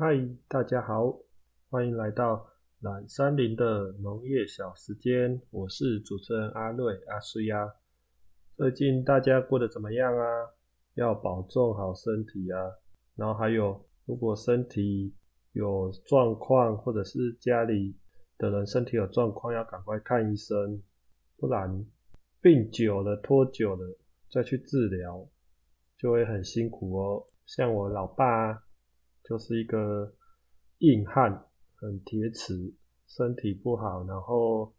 嗨，大家好，欢迎来到懒山林的农业小时间。我是主持人阿瑞阿苏呀。最近大家过得怎么样啊？要保重好身体啊。然后还有，如果身体有状况，或者是家里的人身体有状况，要赶快看医生，不然病久了、拖久了再去治疗，就会很辛苦哦。像我老爸。就是一个硬汉，很铁齿，身体不好，然后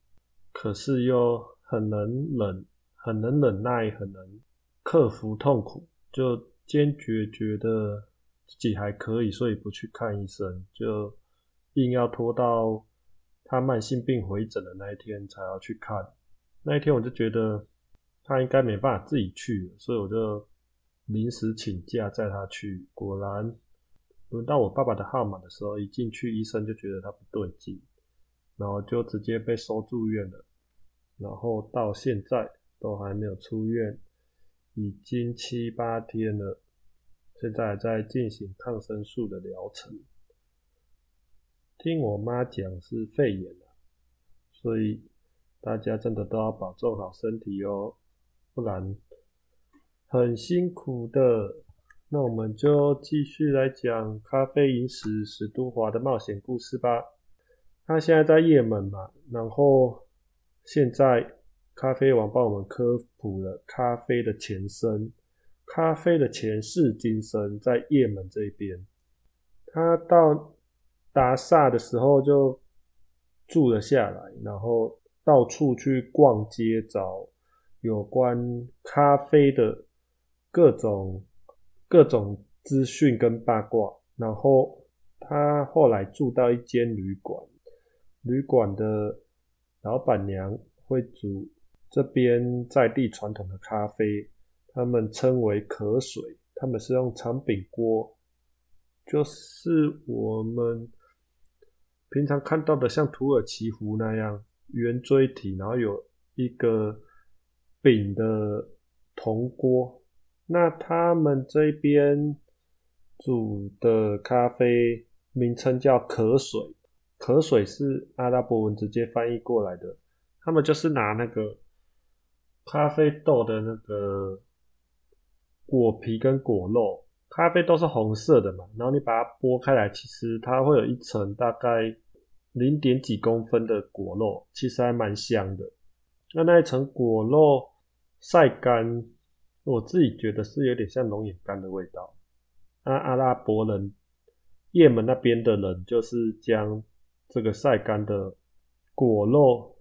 可是又很能忍，很能忍耐，很能克服痛苦，就坚决觉得自己还可以，所以不去看医生，就硬要拖到他慢性病回诊的那一天才要去看。那一天我就觉得他应该没办法自己去，所以我就临时请假载他去，果然。轮到我爸爸的号码的时候，一进去医生就觉得他不对劲，然后就直接被收住院了，然后到现在都还没有出院，已经七八天了，现在还在进行抗生素的疗程。听我妈讲是肺炎了，所以大家真的都要保重好身体哦，不然很辛苦的。那我们就继续来讲咖啡饮史史都华的冒险故事吧。他现在在也门嘛，然后现在咖啡王帮我们科普了咖啡的前身，咖啡的前世今生在也门这边。他到达萨的时候就住了下来，然后到处去逛街找有关咖啡的各种。各种资讯跟八卦，然后他后来住到一间旅馆，旅馆的老板娘会煮这边在地传统的咖啡，他们称为可水，他们是用长柄锅，就是我们平常看到的像土耳其壶那样圆锥体，然后有一个柄的铜锅。那他们这边煮的咖啡名称叫可水，可水是阿拉伯文直接翻译过来的。他们就是拿那个咖啡豆的那个果皮跟果肉，咖啡豆是红色的嘛，然后你把它剥开来，其实它会有一层大概零点几公分的果肉，其实还蛮香的。那那一层果肉晒干。我自己觉得是有点像龙眼干的味道。那阿拉伯人、也门那边的人，就是将这个晒干的果肉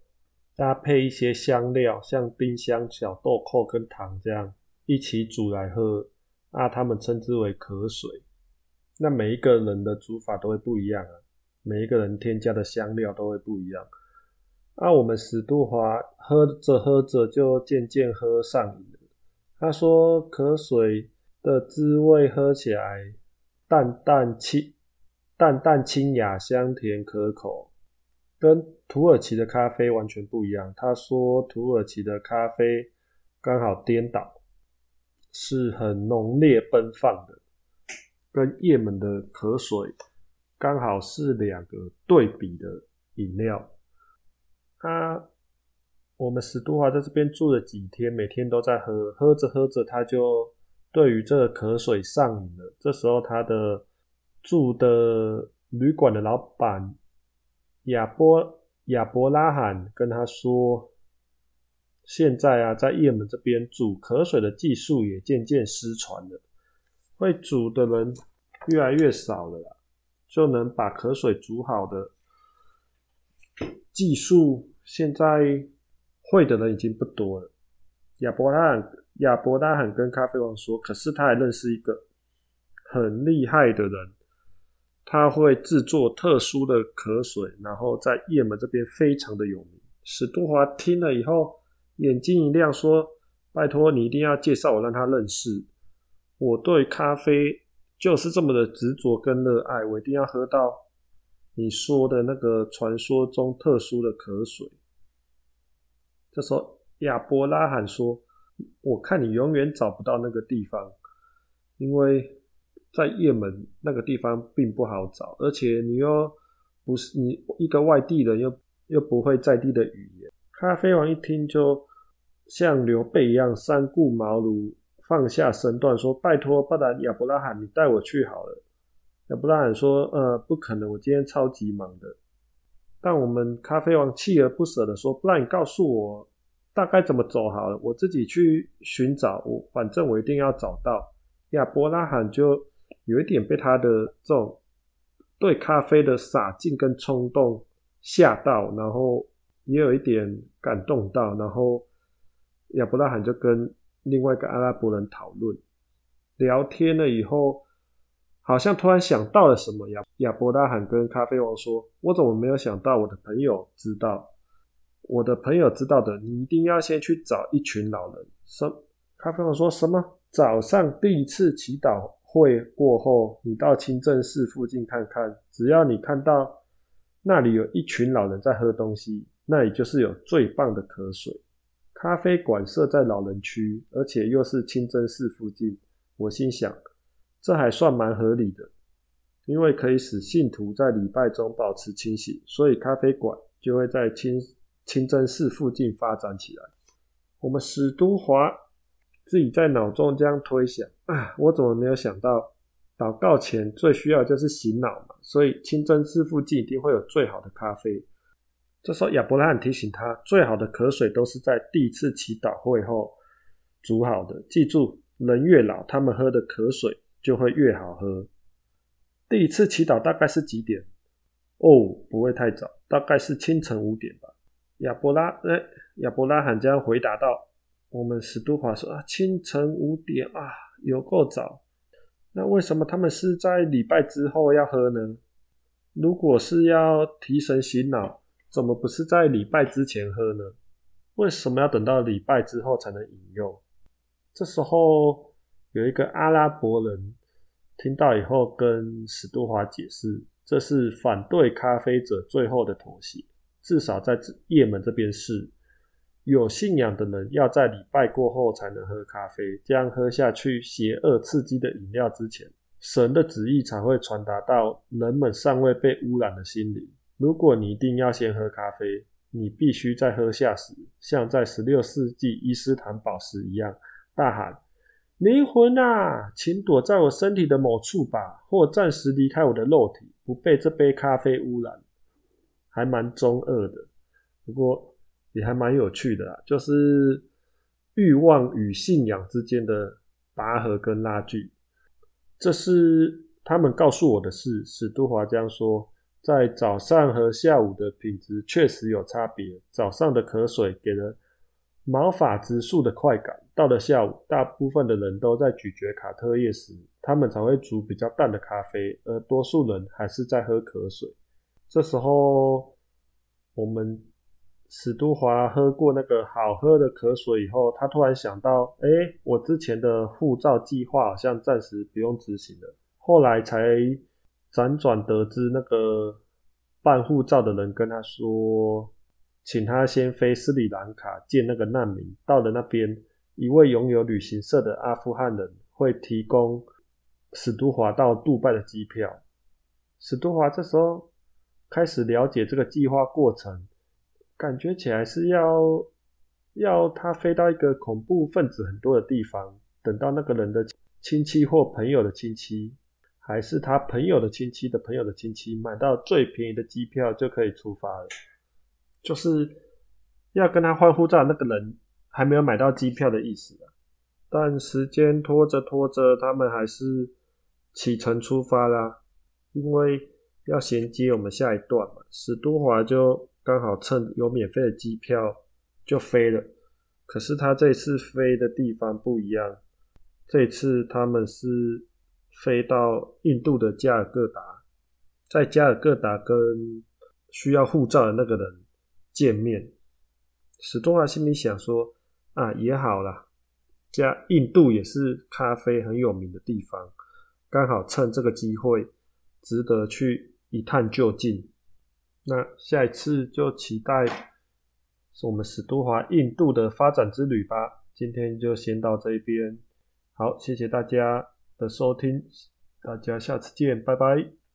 搭配一些香料，像丁香、小豆蔻跟糖这样一起煮来喝。啊，他们称之为可水。那每一个人的煮法都会不一样啊，每一个人添加的香料都会不一样。啊，我们史杜华喝着喝着就渐渐喝上瘾了。他说：“可水的滋味喝起来淡淡清、淡淡清雅、香甜可口，跟土耳其的咖啡完全不一样。”他说：“土耳其的咖啡刚好颠倒，是很浓烈奔放的，跟也门的可水刚好是两个对比的饮料。”他。我们史都华在这边住了几天，每天都在喝，喝着喝着，他就对于这个渴水上瘾了。这时候，他的住的旅馆的老板亚波亚伯拉罕跟他说：“现在啊，在叶门这边煮渴水的技术也渐渐失传了，会煮的人越来越少了啦，就能把渴水煮好的技术现在。”会的人已经不多了。亚伯拉罕亚伯拉罕跟咖啡王说：“可是他还认识一个很厉害的人，他会制作特殊的可水，然后在也门这边非常的有名。”史都华听了以后，眼睛一亮，说：“拜托你一定要介绍我，让他认识。我对咖啡就是这么的执着跟热爱，我一定要喝到你说的那个传说中特殊的可水。”这时候，亚伯拉罕说：“我看你永远找不到那个地方，因为在也门那个地方并不好找，而且你又不是你一个外地人，又又不会在地的语言。咖啡王一听就像刘备一样三顾茅庐，放下身段说：“拜托，不然亚伯拉罕，你带我去好了。”亚伯拉罕说：“呃，不可能，我今天超级忙的。”但我们咖啡王锲而不舍的说：“不然你告诉我大概怎么走好了，我自己去寻找。我反正我一定要找到。”亚伯拉罕就有一点被他的这种对咖啡的洒劲跟冲动吓到，然后也有一点感动到，然后亚伯拉罕就跟另外一个阿拉伯人讨论聊天了以后。好像突然想到了什么，亚亚伯拉罕跟咖啡王说：“我怎么没有想到我的朋友知道？我的朋友知道的，你一定要先去找一群老人。”什？咖啡王说什么？早上第一次祈祷会过后，你到清真寺附近看看，只要你看到那里有一群老人在喝东西，那里就是有最棒的渴水。咖啡馆设在老人区，而且又是清真寺附近，我心想。这还算蛮合理的，因为可以使信徒在礼拜中保持清醒，所以咖啡馆就会在清清真寺附近发展起来。我们史都华自己在脑中这样推想啊，我怎么没有想到，祷告前最需要就是醒脑嘛，所以清真寺附近一定会有最好的咖啡。这时候亚伯拉罕提醒他，最好的渴水都是在第一次祈祷会后煮好的。记住，人越老，他们喝的渴水。就会越好喝。第一次祈祷大概是几点？哦，不会太早，大概是清晨五点吧。亚伯拉，哎，亚伯拉罕这样回答道：“我们史都华说啊，清晨五点啊，有够早。那为什么他们是在礼拜之后要喝呢？如果是要提神醒脑，怎么不是在礼拜之前喝呢？为什么要等到礼拜之后才能饮用？这时候。”有一个阿拉伯人听到以后，跟史都华解释，这是反对咖啡者最后的妥协。至少在也门这边是，有信仰的人要在礼拜过后才能喝咖啡，这样喝下去邪恶刺激的饮料之前，神的旨意才会传达到人们尚未被污染的心灵。如果你一定要先喝咖啡，你必须在喝下时，像在十六世纪伊斯坦堡时一样，大喊。灵魂啊，请躲在我身体的某处吧，或暂时离开我的肉体，不被这杯咖啡污染。还蛮中二的，不过也还蛮有趣的啦，就是欲望与信仰之间的拔河跟拉锯。这是他们告诉我的事。史都华江说，在早上和下午的品质确实有差别。早上的渴水给人毛发直竖的快感。到了下午，大部分的人都在咀嚼卡特叶时，他们才会煮比较淡的咖啡，而多数人还是在喝可水。这时候，我们史都华喝过那个好喝的可水以后，他突然想到：哎，我之前的护照计划好像暂时不用执行了。后来才辗转得知，那个办护照的人跟他说，请他先飞斯里兰卡见那个难民，到了那边。一位拥有旅行社的阿富汗人会提供史都华到杜拜的机票。史都华这时候开始了解这个计划过程，感觉起来是要要他飞到一个恐怖分子很多的地方，等到那个人的亲戚或朋友的亲戚，还是他朋友的亲戚的朋友的亲戚，买到最便宜的机票就可以出发了。就是要跟他换护照那个人。还没有买到机票的意思啊！但时间拖着拖着，他们还是启程出发啦。因为要衔接我们下一段嘛，史都华就刚好趁有免费的机票就飞了。可是他这次飞的地方不一样，这次他们是飞到印度的加尔各答，在加尔各答跟需要护照的那个人见面。史都华心里想说。啊，也好啦，加印度也是咖啡很有名的地方，刚好趁这个机会，值得去一探究竟。那下一次就期待我们史都华印度的发展之旅吧。今天就先到这边，好，谢谢大家的收听，大家下次见，拜拜。